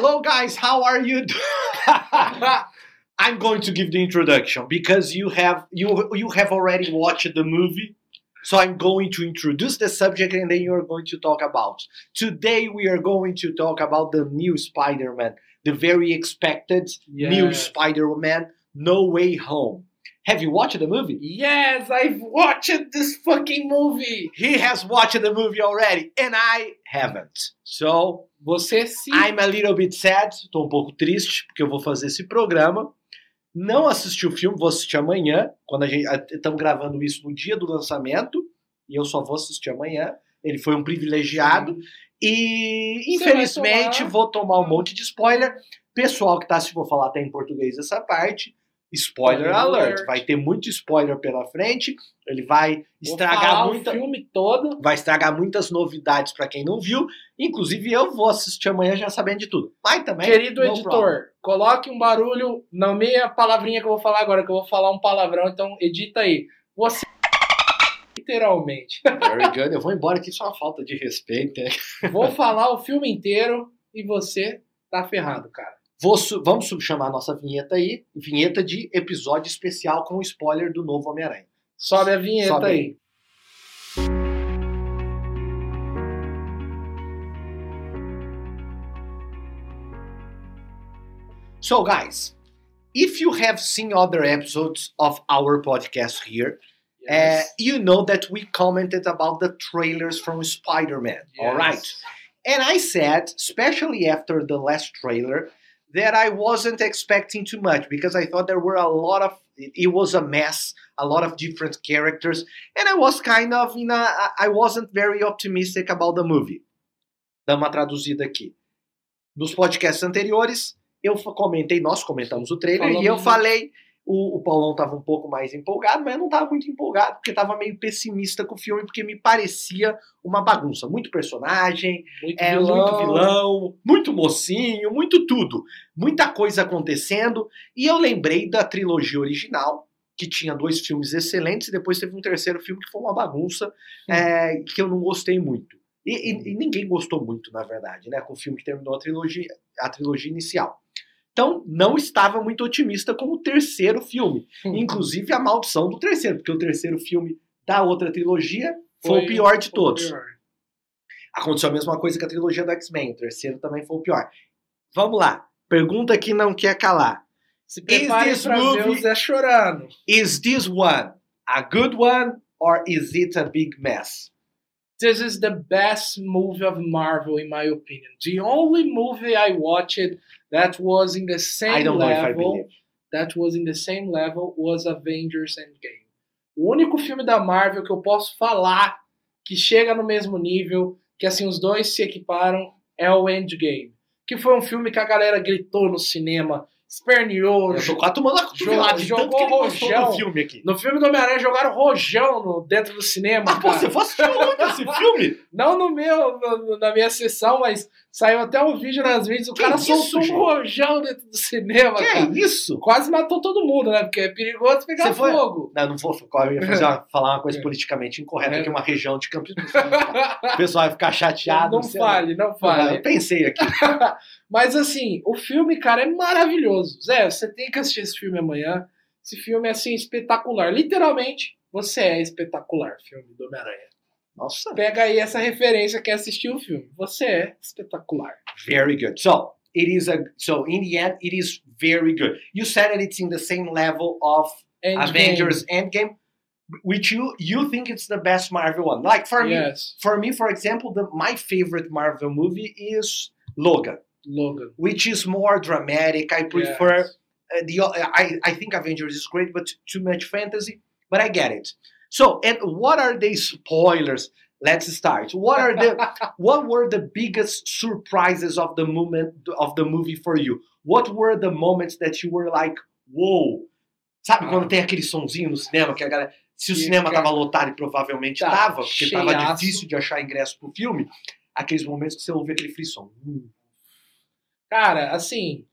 Hello, guys. How are you? I'm going to give the introduction because you have you you have already watched the movie. So I'm going to introduce the subject and then you're going to talk about. Today we are going to talk about the new Spider-Man, the very expected new Spider-Man, No Way Home. Have you watched the movie? Yes, I've watched this fucking movie. He has watched the movie already and I haven't. So Você sim. I'm a little bit sad, tô um pouco triste, porque eu vou fazer esse programa. Não assisti o filme, vou assistir amanhã, quando a gente estamos gravando isso no dia do lançamento, e eu só vou assistir amanhã. Ele foi um privilegiado. E Você infelizmente tomar- vou tomar um monte de spoiler. Pessoal que tá, se vou falar até em português essa parte, spoiler alert. Vai ter muito spoiler pela frente. Ele vai estragar muita, o filme todo. vai estragar muitas novidades pra quem não viu. Inclusive eu vou assistir amanhã já sabendo de tudo. Mas também. Querido editor, problem. coloque um barulho na minha palavrinha que eu vou falar agora, que eu vou falar um palavrão, então edita aí. Você. Literalmente. Very good. Eu vou embora aqui, isso é uma falta de respeito. Vou falar o filme inteiro e você tá ferrado, cara. Vou vamos subchamar nossa vinheta aí. Vinheta de episódio especial com spoiler do novo Homem-Aranha. Sobe a vinheta Sobe aí. aí. So, guys, if you have seen other episodes of our podcast here, uh, you know that we commented about the trailers from Spider Man. All right. And I said, especially after the last trailer, that I wasn't expecting too much because I thought there were a lot of it was a mess, a lot of different characters, and I was kind of in a I- wasn't very optimistic about the movie. Dá uma traduzida aqui. Nos podcasts anteriores, eu comentei, nós comentamos o trailer e eu Falamos- falei, o, o Paulão estava um pouco mais empolgado, mas eu não estava muito empolgado, porque estava meio pessimista com o filme, porque me parecia uma bagunça. Muito personagem, Muito é vilão. muito vilão, muito mocinho, muito tudo. Muita coisa acontecendo. E eu lembrei da trilogia original, que tinha dois filmes excelentes, e depois teve um terceiro filme que foi uma bagunça, é, que eu não gostei muito. E, e- e ninguém gostou muito, na verdade, né? Com o filme que terminou a trilogia, a trilogia inicial. Então, não estava muito otimista com o terceiro filme. Inclusive a maldição do terceiro, porque o terceiro filme da outra trilogia foi, o pior de foi todos. pior. Aconteceu a mesma coisa com a trilogia do X-Men. O terceiro também foi o pior. Vamos lá. Pergunta que não quer calar. Se prepare this ver movie- o Zé chorando. Is this one a good one or is it a big mess? This is the best movie of Marvel, in my opinion. The only movie I watched that was in the same I don't know if I level believe. that was in the same level was Avengers Endgame. O único filme da Marvel que eu posso falar que chega no mesmo nível, que assim os dois se equiparam, é o Endgame. Que foi um filme que a galera gritou no cinema, esperneou. Eu tô quase tomando a jogou gostou rojão. do filme aqui. No filme do Homem-Aranha jogaram rojão no- dentro do cinema. Ah, pô, você assistir onde esse filme? Não no meu, no- no- na minha sessão, mas saiu até um vídeo nas vídeos, o Que cara isso, soltou gente? um rojão dentro do cinema, Que cara. é isso? Quase matou todo mundo, né? Porque é perigoso pegar Você foi- fogo. Não, não vou eu ia fazer uma- falar uma coisa É. politicamente incorreta, É. que é uma região de Campos do Sul. O pessoal vai ficar chateado. não lá. fale, não Eu fale. pensei aqui. Mas assim, o filme, cara, é maravilhoso. Zé, você tem que assistir esse filme amanhã. Esse filme é assim, espetacular. Literalmente, você é espetacular, filme do Homem-Aranha. Nossa. Pega aí essa referência que é assistir o filme. Você é espetacular. Very good. So it is a so in the end it is very good. You said that it's in the same level of Endgame. Avengers Endgame, which you you think it's the best Marvel one. Like for me, for me, for example, the my favorite Marvel movie is Logan, Logan. which is more dramatic. I prefer Yes. uh, the I I think Avengers is great, but too much fantasy. But I get it. So, and what are the spoilers? Let's start. What are the what were the biggest surprises of the moment of the movie for you? What were the moments that you were like, whoa? Sabe Ah. quando tem aquele sonzinho no cinema que a galera, se o Que cinema cara- tava lotado e provavelmente Tá, tava, porque tava cheiaço. difícil de achar ingresso pro filme, aqueles momentos que você ouve aquele frisson. Hum, Cara, assim,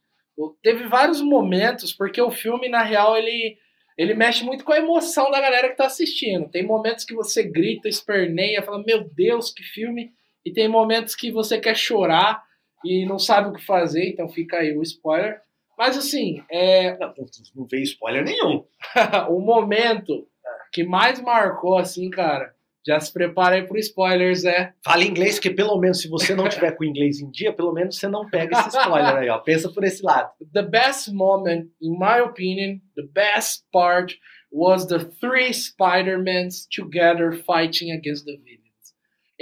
teve vários momentos, porque o filme, na real, ele, ele mexe muito com a emoção da galera que tá assistindo. Tem momentos que você grita, esperneia, fala, meu Deus, que filme. E tem momentos que você quer chorar. e não sabe o que fazer, então fica aí o spoiler. Mas assim, é, Não, não- não veio spoiler nenhum. o momento que mais marcou, assim, cara, já se prepara aí pro spoilers, é. Fale inglês, que pelo menos se você não tiver com o inglês em dia, pelo menos você não pega esse spoiler aí, ó. Pensa por esse lado. The best moment, in my opinion, the best part was the three Spider-Mans together fighting against the villains.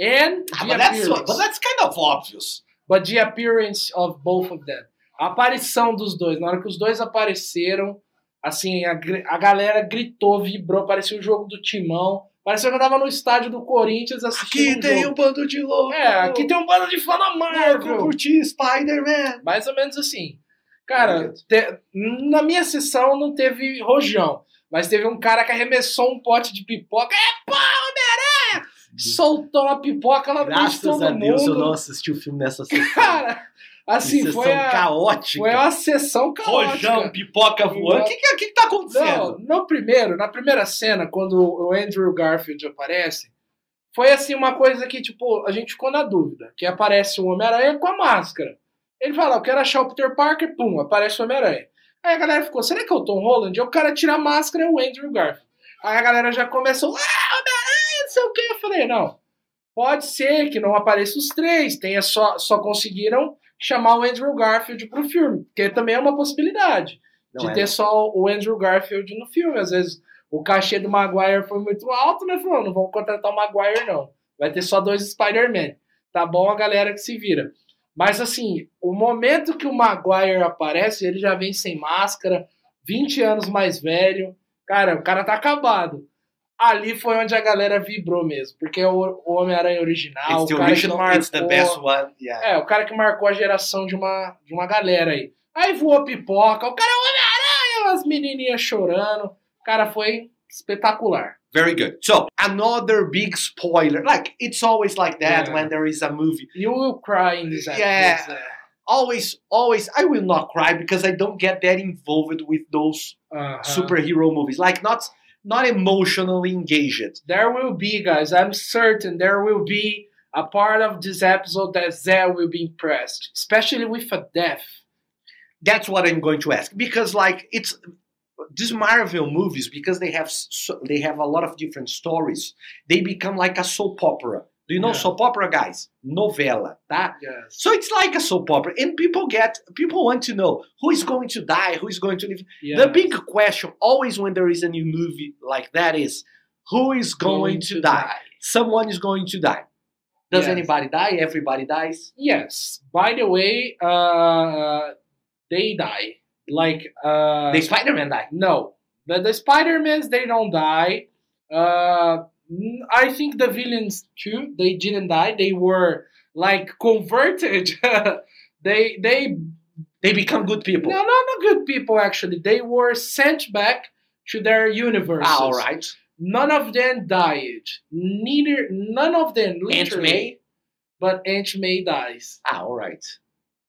And Ah, but, that's, but that's kind of obvious. but the appearance of both of them. A aparição dos dois, na hora que os dois apareceram, assim, a, a galera gritou, vibrou, parecia o jogo do Timão. Parecia que eu tava no estádio do Corinthians assistindo Aqui um tem jogo. um bando de louco. É, aqui tem um bando de fã da Marvel. por ti, Spider-Man. Mais ou menos assim. Cara, te- na minha sessão não teve rojão, mas teve um cara que arremessou um pote de pipoca. É pá, Homem-Aranha! Soltou uma pipoca lá no Graças a Deus eu não assisti o filme nessa sessão. Cara, assim, Que foi, sessão a, caótica. foi uma sessão caótica. Rojão, pipoca voando. O que, que, que tá Não, acontecendo? no primeiro, na primeira cena, quando o Andrew Garfield aparece, foi assim uma coisa que, tipo, a gente ficou na dúvida. Que aparece o Homem-Aranha com a máscara. Ele fala, eu quero achar o Peter Parker, pum, aparece o Homem-Aranha. Aí a galera ficou, será que é o Tom Holland? Aí o cara tira a máscara, é o Andrew Garfield. Aí a galera já começou, ah, Homem-Aranha, não sei o que. Eu falei, não, pode ser que não apareça os três, tenha só, só conseguiram chamar o Andrew Garfield pro filme, porque também é uma possibilidade Não de é, ter só o Andrew Garfield no filme. Às vezes o cachê do Maguire foi muito alto, né? Falou, não vamos contratar o Maguire, não. Vai ter só dois Spider-Man. Tá bom a galera que se vira. Mas assim, o momento que o Maguire aparece, ele já vem sem máscara, 20 anos mais velho. Cara, o cara tá acabado. Ali foi onde a galera vibrou mesmo, porque é o, o Homem-Aranha original, It's o cara original, que marcou- one. Yeah. é, o cara que marcou a geração de uma, de uma galera aí. Aí voou pipoca, o cara é o Homem-Aranha, as menininhas chorando. O cara foi espetacular. Very good. So, another big spoiler. Like, it's always like that Yeah. when there is a movie. You will cry in this Yeah. episode. Always, always, I will not cry because I don't get that involved with those Uh-huh. superhero movies. Like, not not emotionally engaged. There will be, guys, I'm certain there will be a part of this episode that Zé will be impressed, especially with a death. That's what I'm going to ask because, like, it's these Marvel movies because they have so, they have a lot of different stories. They become like a soap opera. Do you know Yeah. soap opera, guys? Novela, tá? Yes. So it's like a soap opera, and people get people want to know who is going to die, who is going to live. The big question always when there is a new movie like that is who is going, to, die? Someone is going to die. Does Yes. anybody die? Everybody dies. Yes. By the way, uh, they die. Like uh, the Spider-Man die. No, the, the Spider-Mans they don't die. Uh, I think the villains too. They didn't die. They were like converted. they they They become good people. no no no good people actually. They were sent back to their universes. Ah, all right. None of them died. Neither none of them Aunt. May. But Aunt May dies. Ah, all right.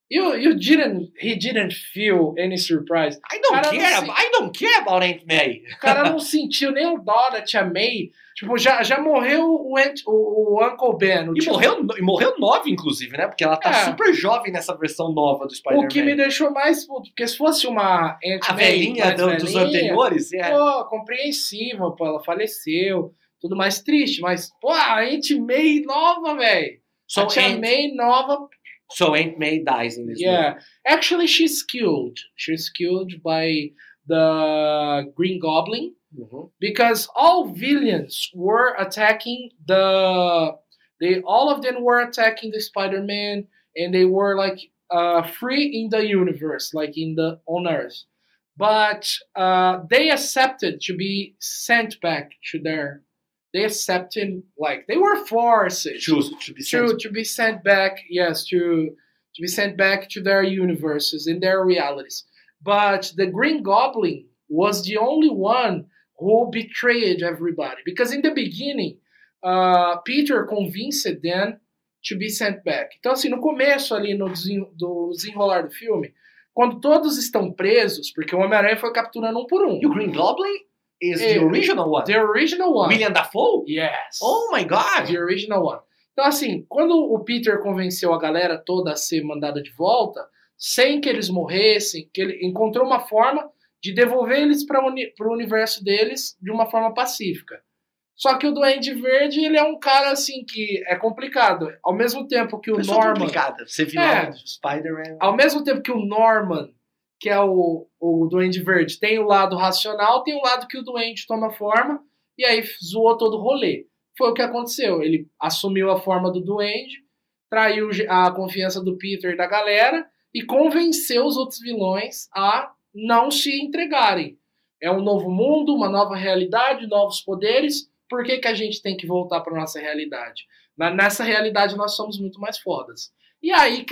You you didn't he didn't feel any surprise. I don't care. não I don't care about Aunt May. O cara não sentiu nem o dó da Tia May. Tipo, já, já morreu o, Aunt, o, o Uncle Ben. O, E morreu, e morreu nova, inclusive, né? Porque ela tá É. super jovem nessa versão nova do Spider-Man. O que me deixou mais puto, porque se fosse uma Aunt A May velhinha do- dos velhinha, anteriores, é. Pô, compreensível, pô, ela faleceu, tudo mais triste, mas, pô, a Aunt May nova, velho. So, a Tia Aunt, May nova, so Aunt May dies in this yeah. Actually, she's killed. She's killed by the Green Goblin. movie. Mhm. because all villains were attacking the they all of them were attacking the spider-man and they were like uh, free in the universe like in the on earth but uh, they accepted to be sent back to their they accepted like they were forced Choose to be to, sent. to be sent back yes to to be sent back to their universes in their realities. But the green goblin was the only one who betrayed everybody. Because in the beginning uh, peter convinced them to be sent back. Então assim no começo ali no desen- do desenrolar do filme quando todos estão presos porque o Homem-Aranha foi capturando um por um. E o Green Goblin is the original one. the original one William Dafoe? yes Oh my god! the original one. Então, assim, quando o Peter convenceu a galera toda a ser mandada de volta, sem que eles morressem, que ele encontrou uma forma de devolver eles para o uni universo deles de uma forma pacífica. Só que o Duende Verde, ele é um cara assim que é complicado. Ao mesmo tempo que o Pessoa Norman. complicada. Você viu é. Spider-Man. Ao mesmo tempo que o Norman, que é o, o Duende Verde, tem o lado racional, tem o lado que o Duende toma forma, e aí zoou todo o rolê. Foi o que aconteceu. Ele assumiu a forma do Duende, traiu a confiança do Peter e da galera, e convenceu os outros vilões a não se entregarem. É um novo mundo, uma nova realidade, novos poderes. Por que, que a gente tem que voltar para nossa realidade? Na- Nessa realidade nós somos muito mais fodas. E aí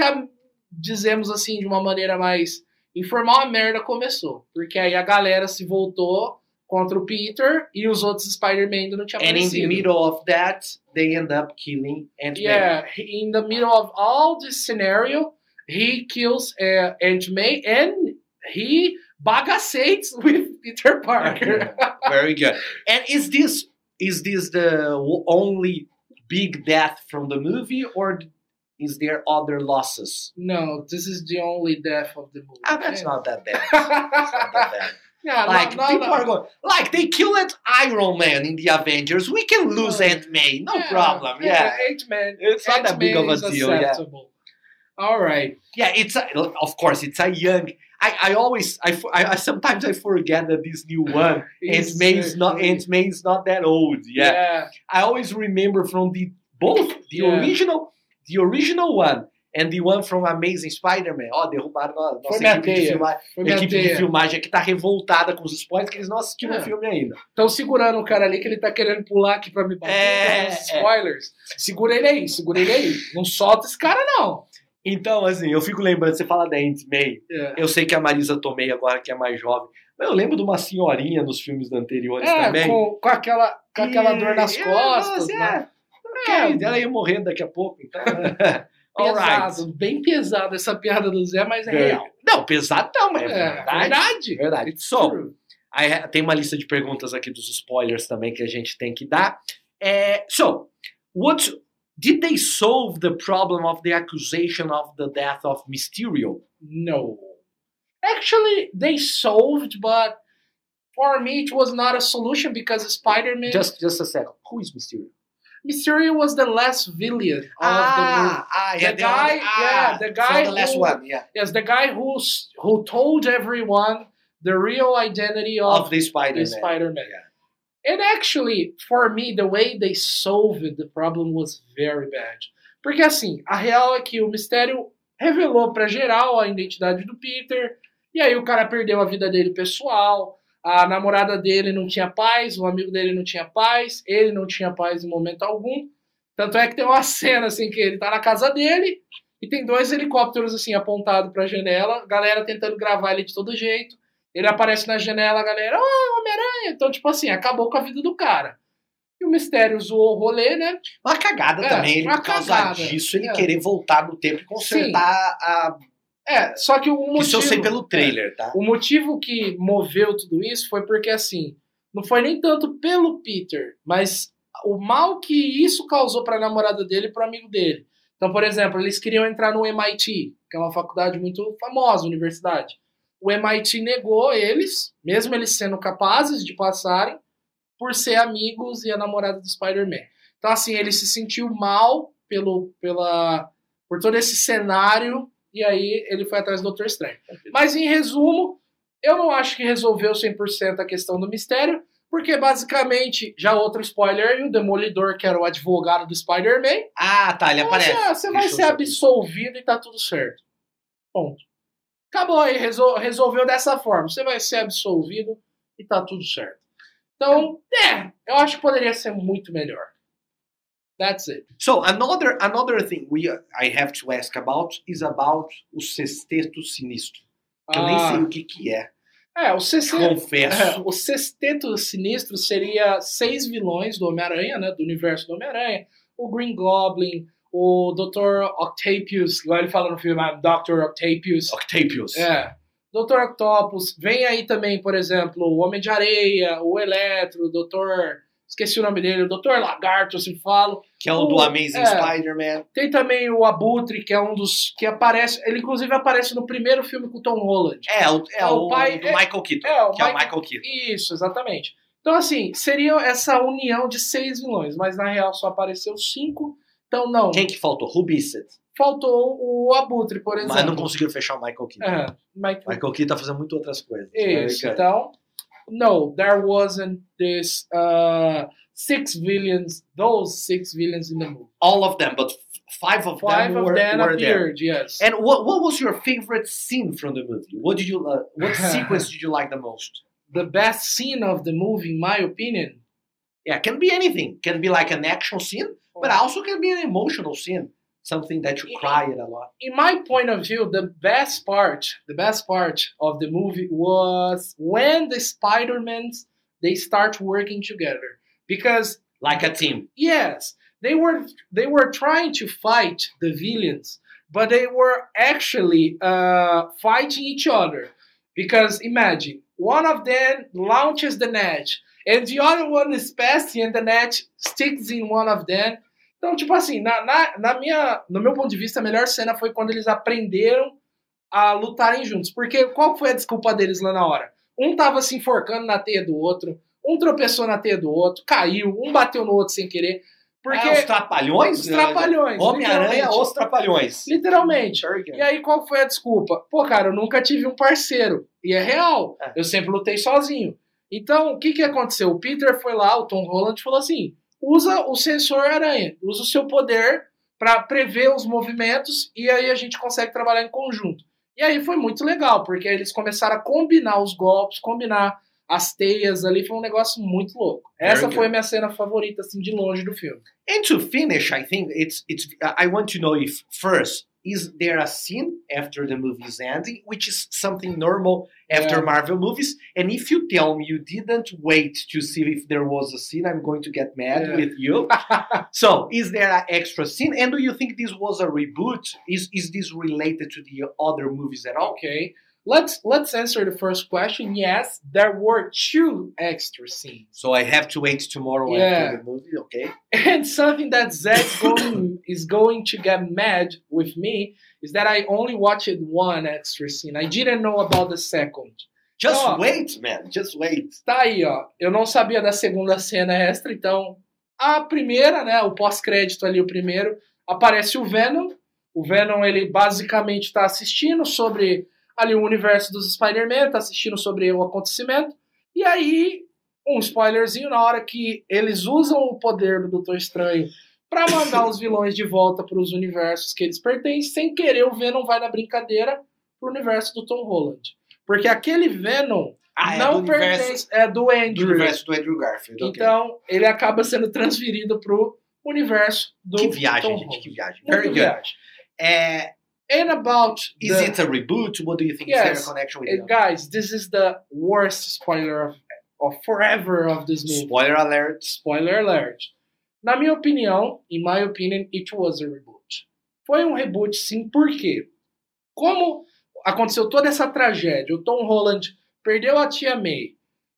dizemos assim de uma maneira mais informal, a merda começou. Porque aí a galera se voltou contra o Peter e os outros Spider-Man ainda não tinham And in the aparecido. middle of that, they end up killing Ant-Man. Yeah, in the middle of all this scenario, he kills uh, Aunt May and he bagacetes with Peter Parker. Very good. And is this is this the only big death from the movie, or is there other losses? no, this is the only death of the movie. Ah, that's not that bad. Not that bad. yeah, Like no, no, people no. are going, like they killed Iron Man in the Avengers. We can lose. Aunt May, no Yeah, problem. Yeah, Aunt Man. it's not that big of a deal. Yeah. All right. yeah. It's a, of course it's a young. I, I always I, I sometimes I forget that this new one Aunt He's May is not May is not that old. Yeah. yeah. I always remember from the both the Yeah. original the original one and the one from Amazing Spider-Man. Ó, derrubaram a Foi nossa minha equipe de, filma- Foi equipe de filmagem aqui tá revoltada com os spoilers que eles não assistiram É. o filme ainda. Estão segurando o cara ali que ele tá querendo pular aqui pra me bater. É, os spoilers. Segura ele aí, segura ele aí. Não solta esse cara, não. Então, assim, eu fico lembrando, você fala da Aunt May, É. eu sei que a Marisa Tomei agora que é mais jovem, mas eu lembro de uma senhorinha nos filmes anteriores É, também. com, com aquela, com aquela E- dor nas é, costas. nossa, né? É. Ela ia morrer daqui a pouco, então. Alright. Pesado, bem pesado essa piada do Zé, mas é Very- real. Não, pesado não, mas é, É verdade. verdade. Verdade. So, True. I ha- tem uma lista de perguntas aqui dos spoilers também que a gente tem que dar. É, so, what did they solve the problem of the accusation of the death of Mysterio? No. Actually, they solved, but for me, it was not a solution because Spider-Man. Just, just a second. Who is Mysterio? Mysterio was the last villain of the movie. ah, The guy- yeah, the guy the last who- one, yeah, Yes, the guy who's, who told everyone the real identity of, of the Spider-Man. the Spider-Man. Yeah. And actually, for me, the way they solved the problem was very bad. Porque assim, a real é que o mistério revelou para geral a identidade do Peter, e aí o cara perdeu a vida dele pessoal, a namorada dele não tinha paz, o amigo dele não tinha paz, ele não tinha paz em momento algum. Tanto é que tem uma cena assim que ele tá na casa dele e tem dois helicópteros assim apontados pra janela, galera tentando gravar ele de todo jeito. Ele aparece na janela, a galera, oh, Homem-Aranha! Então, tipo assim, acabou com a vida do cara. E o mistério zoou o rolê, né? Uma cagada É, também, ele, por causa cagada. disso, ele É. querer voltar no tempo e consertar a. É, só que o motivo. Isso eu sei pelo trailer, tá? O motivo que moveu tudo isso foi porque, assim, não foi nem tanto pelo Peter, mas o mal que isso causou pra namorada dele e pro amigo dele. Então, por exemplo, eles queriam entrar no MIT, que é uma faculdade muito famosa, universidade. O MIT negou eles, mesmo eles sendo capazes de passarem, por ser amigos e a namorada do Spider-Man. Então, assim, ele se sentiu mal pelo, pela, por todo esse cenário, e aí ele foi atrás do Doutor Estranho. Mas, em resumo, eu não acho que resolveu 100% a questão do mistério, porque basicamente, já outro spoiler, e o Demolidor, que era o advogado do Spider-Man, Ah, tá, ele aparece. você, você vai Deixa ser absolvido e tá tudo certo. Ponto. Acabou aí, resol- resolveu dessa forma. Você vai ser absolvido e tá tudo certo. Então, é, eu acho que poderia ser muito melhor. That's it. So another another thing we I have to ask about is about o sexteto sinistro. Que Eu nem sei o que que é. é, o sexteto, Confesso. é, o sexteto sinistro seria seis vilões do Homem-Aranha, né? Do universo do Homem-Aranha. O Green Goblin, o Dr. Octavius, igual ele fala no filme, ah, Dr. Octavius. Octavius. É. Dr. Octopus, vem aí também, por exemplo, o Homem de Areia, o Eletro, o Dr. esqueci o nome dele, o Dr. Lagarto, se falo. Que é o do O- Amazing é. Spider-Man. Tem também o Abutre, que é um dos que aparece, ele inclusive aparece no primeiro filme com o Tom Holland. É, o, é, É o o, pai- do é- Michael Keaton. é, o que é o Michael- Michael Keaton. Isso, exatamente. Então, assim, seria essa união de seis vilões, mas na real só apareceu cinco. Então, não. Quem que faltou? Rubicet. Faltou o Abutre, por exemplo. Mas não conseguiu fechar o Michael Keaton. É, Mike- Michael Keaton tá fazendo muito outras coisas. Isso, Very good. então. No, there wasn't this uh, six villains, those six villains in the movie. All of them, but five of Five them of were, them were there. yes. And what, what was your favorite scene from the movie? What did you uh, what sequence did you like the most? the best scene of the movie, in my opinion, Yeah, can be anything. Can be like an action scene, but also can be an emotional scene. Something that you cried a lot. in my point of view, the best part, the best part of the movie was when the Spider-Mans they start working together. Because Like a team. yes, they were they were trying to fight the villains, but they were actually uh, fighting each other. Because imagine one of them launches the net, and the other one is passing, and the net sticks in one of them. Então, tipo assim, na, na, na minha, no meu ponto de vista, a melhor cena foi quando eles aprenderam a lutarem juntos. Porque qual foi a desculpa deles lá na hora? Um tava se enforcando na teia do outro, um tropeçou na teia do outro, caiu, um bateu no outro sem querer. Porque. Ah, os trapalhões? os trapalhões. Homem-Aranha, literalmente. os trapalhões. Literalmente. E aí, qual foi a desculpa? Pô, cara, eu nunca tive um parceiro. E é real. É. Eu sempre lutei sozinho. Então, o que, que aconteceu? O Peter foi lá, o Tom Holland falou assim: usa o sensor aranha, usa o seu poder para prever os movimentos e aí a gente consegue trabalhar em conjunto. E aí foi muito legal, porque eles começaram a combinar os golpes, combinar as teias ali, foi um negócio muito louco. Essa foi minha cena favorita, assim, de longe do filme. And to finish, I think it's it's. I want to know if first is there a scene after the movie's ending, which is something normal after Yeah. Marvel movies, and if you tell me you didn't wait to see if there was a scene, I'm going to get mad Yeah. with you. so, is there an extra scene? And do you think this was a reboot? Is is this related to the other movies at all? Okay. Let's let's answer the first question. Yes, there were two extra scenes. So I have to wait tomorrow Yeah. after the movie, okay? And something that Zach's going is going to get mad with me is that I only watched one extra scene. I didn't know about the second. Just wait, man. Just wait. Tá aí, ó. Eu não sabia da segunda cena extra, então a primeira, né, o pós-crédito ali, o primeiro, aparece o Venom. O Venom, ele basicamente está assistindo sobre ali o universo dos Spider-Man, tá assistindo sobre o acontecimento. E aí, um spoilerzinho na hora que eles usam o poder do Doutor Estranho para mandar os vilões de volta para os universos que eles pertencem, sem querer o Venom vai na brincadeira pro universo do Tom Holland. Porque aquele Venom Ah, é não do universo, pertence, é do do Andrew. universo do Andrew Garfield. Então, ele acaba sendo transferido pro universo do que viagem, Tom gente, Holland. que viagem. Very good. viagem. É, And about is the, it a reboot? What do you think is Yes. a connection with Uh, it? guys, this is the worst spoiler of, of forever of this movie. Spoiler alert. Spoiler alert. Na minha opinião, in my opinion, it was a reboot. Foi um reboot, sim, por quê? Como aconteceu toda essa tragédia, o Tom Holland perdeu a tia May,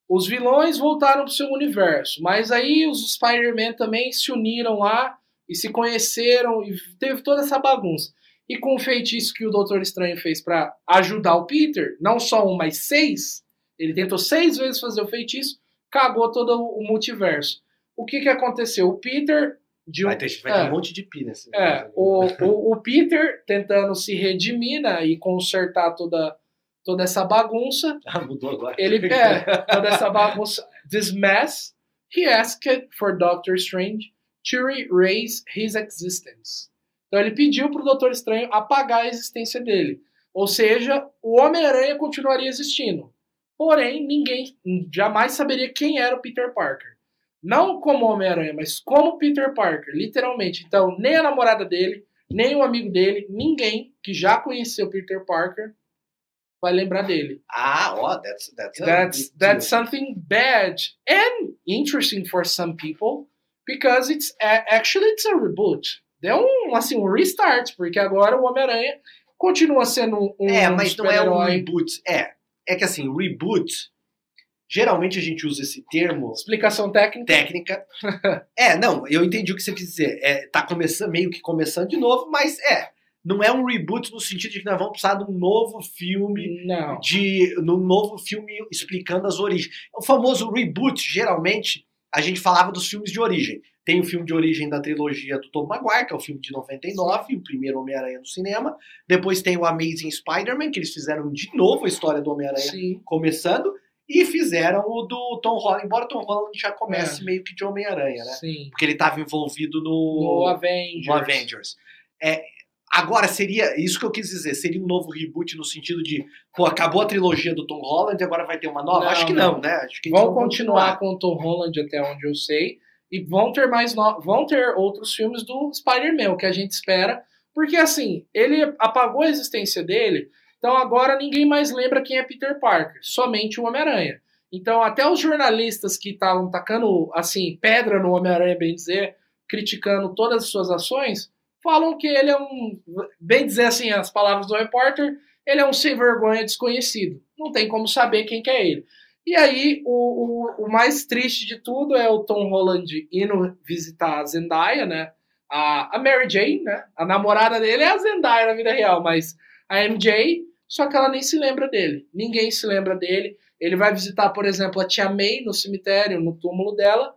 os vilões voltaram pro seu universo, mas aí os Spider-Man também se uniram lá e se conheceram e teve toda essa bagunça. E com o feitiço que o Doutor Estranho fez para ajudar o Peter, não só um, mas seis, ele tentou seis vezes fazer o feitiço, cagou todo o multiverso. O que que aconteceu? O Peter de um, Vai ter, vai ter é. um monte de pi nesse é, o, o, o Peter tentando se redimir né, e consertar toda, toda essa bagunça. Ah, mudou agora. Ele é, toda essa bagunça. This mess, he asked for Doctor Strange to erase his existence. Então ele pediu para o Doutor Estranho apagar a existência dele. Ou seja, o Homem-Aranha continuaria existindo. Porém, ninguém jamais saberia quem era o Peter Parker. Não como Homem-Aranha, mas como Peter Parker, literalmente. Então, nem a namorada dele, nem o amigo dele, ninguém que já conheceu Peter Parker vai lembrar dele. Ah, ó, that's that's That's that's deal. something bad and interesting for some people because it's actually it's a reboot. Deu um assim um restart porque agora o Homem-Aranha continua sendo um, um É, mas não é um reboot. É, é que assim, reboot Geralmente a gente usa esse termo Explicação técnica. técnica. é, não, eu entendi o que você quis dizer. É, tá começando, meio que começando de novo, mas é. Não é um reboot no sentido de que nós vamos precisar de um novo filme, Não. de num novo filme explicando as origens. O famoso reboot, geralmente, a gente falava dos filmes de origem. Tem o filme de origem da trilogia do Tom Maguire, que é o filme de 99, o primeiro Homem-Aranha no cinema. Depois tem o Amazing Spider-Man, que eles fizeram de novo a história do Homem-Aranha começando. E fizeram o do Tom Holland, embora o Tom Holland já comece meio que de Homem-Aranha, né? Sim. Porque ele estava envolvido No no, Avengers. no Avengers. É, agora, seria isso que eu quis dizer, seria um novo reboot no sentido de, pô, acabou a trilogia do Tom Holland, agora vai ter uma nova? Não, Acho que não. não, né? Acho que Vão vão continuar com o Tom Holland até onde eu sei. E vão ter mais no... vão ter outros filmes do Spider-Man, que a gente espera. Porque assim, ele apagou a existência dele, então agora ninguém mais lembra quem é Peter Parker, somente o Homem-Aranha. Então, até os jornalistas que estavam tacando assim, pedra no Homem-Aranha, bem dizer, criticando todas as suas ações, falam que ele é um, bem dizer assim, as palavras do repórter, ele é um sem vergonha desconhecido. Não tem como saber quem que é ele. E aí, o, o, o mais triste de tudo é o Tom Holland indo visitar a Zendaya, né? A, a Mary Jane, né? A namorada dele é a Zendaya na vida real, mas a MJ, só que ela nem se lembra dele. Ninguém se lembra dele. Ele vai visitar, por exemplo, a tia May no cemitério, no túmulo dela.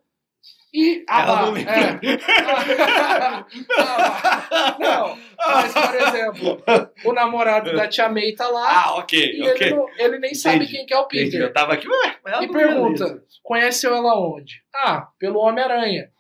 E. Ah, Ela lá, não lembra. é. Ah, ah, não, mas, por exemplo, o namorado da tia May tá lá. Ah, ok, e ok. ele, não- ele nem sabe Entendi. quem que é o Entendi. Peter. Eu tava aqui, ué, mas ela E lembra pergunta, disso. conheceu ela onde? Ah, pelo Homem-Aranha.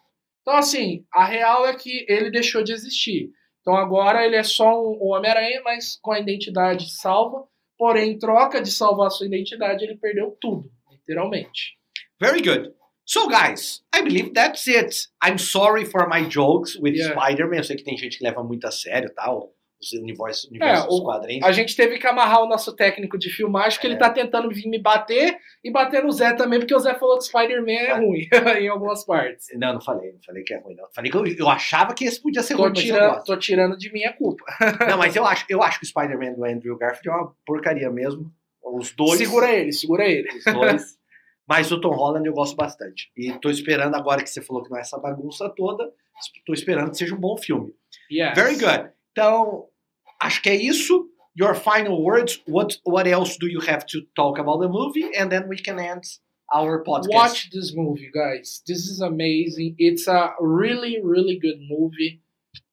Então, assim, a real é que ele deixou de existir. Então agora ele é só um, Homem-Aranha, mas com a identidade salva. Porém, em troca de salvar sua identidade, ele perdeu tudo, literalmente. Very good. So, guys, I believe that's it. I'm sorry for my jokes with Yeah. Spider-Man. Eu sei que tem gente que leva muito a sério, tal, os universos, universos É, dos quadrinhos. A gente teve que amarrar o nosso técnico de filmagem, que É. ele tá tentando vir me bater e bater no Zé também, porque o Zé falou que Spider-Man é É. ruim em algumas partes. Não, não falei, não falei que é ruim, não. Falei que eu, eu achava que esse podia ser Tô ruim, tirando, tô tirando de minha culpa. Não, mas eu acho, eu acho que o Spider-Man do Andrew Garfield é uma porcaria mesmo. Os dois. Segura ele, segura ele. Os dois. Mas o Tom Holland eu gosto bastante. E tô esperando agora que você falou que não é essa bagunça toda. Tô esperando que seja um bom filme. Yes. Very good. Então, acho que é isso. Your final words. What what else do you have to talk about the movie? And then we can end our podcast. Watch this movie, guys. This is amazing. It's a really, really good movie.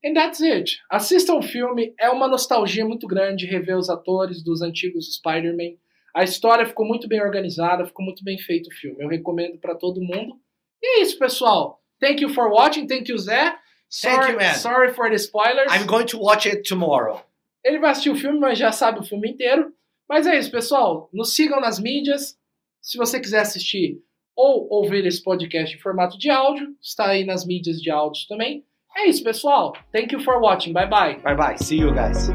And that's it. Assistam o filme. É uma nostalgia muito grande rever os atores dos antigos Spider-Man. A história ficou muito bem organizada, ficou muito bem feito o filme. Eu recomendo pra todo mundo. E é isso, pessoal. Thank you for watching. Thank you, Zé. Thank Sorry, you, man. sorry for the spoilers. I'm going to watch it tomorrow. Ele vai assistir o filme, mas já sabe o filme inteiro. Mas é isso, pessoal. Nos sigam nas mídias. Se você quiser assistir ou ouvir esse podcast em formato de áudio, está aí nas mídias de áudio também. É isso, pessoal. Thank you for watching. Bye bye. Bye bye. See you guys.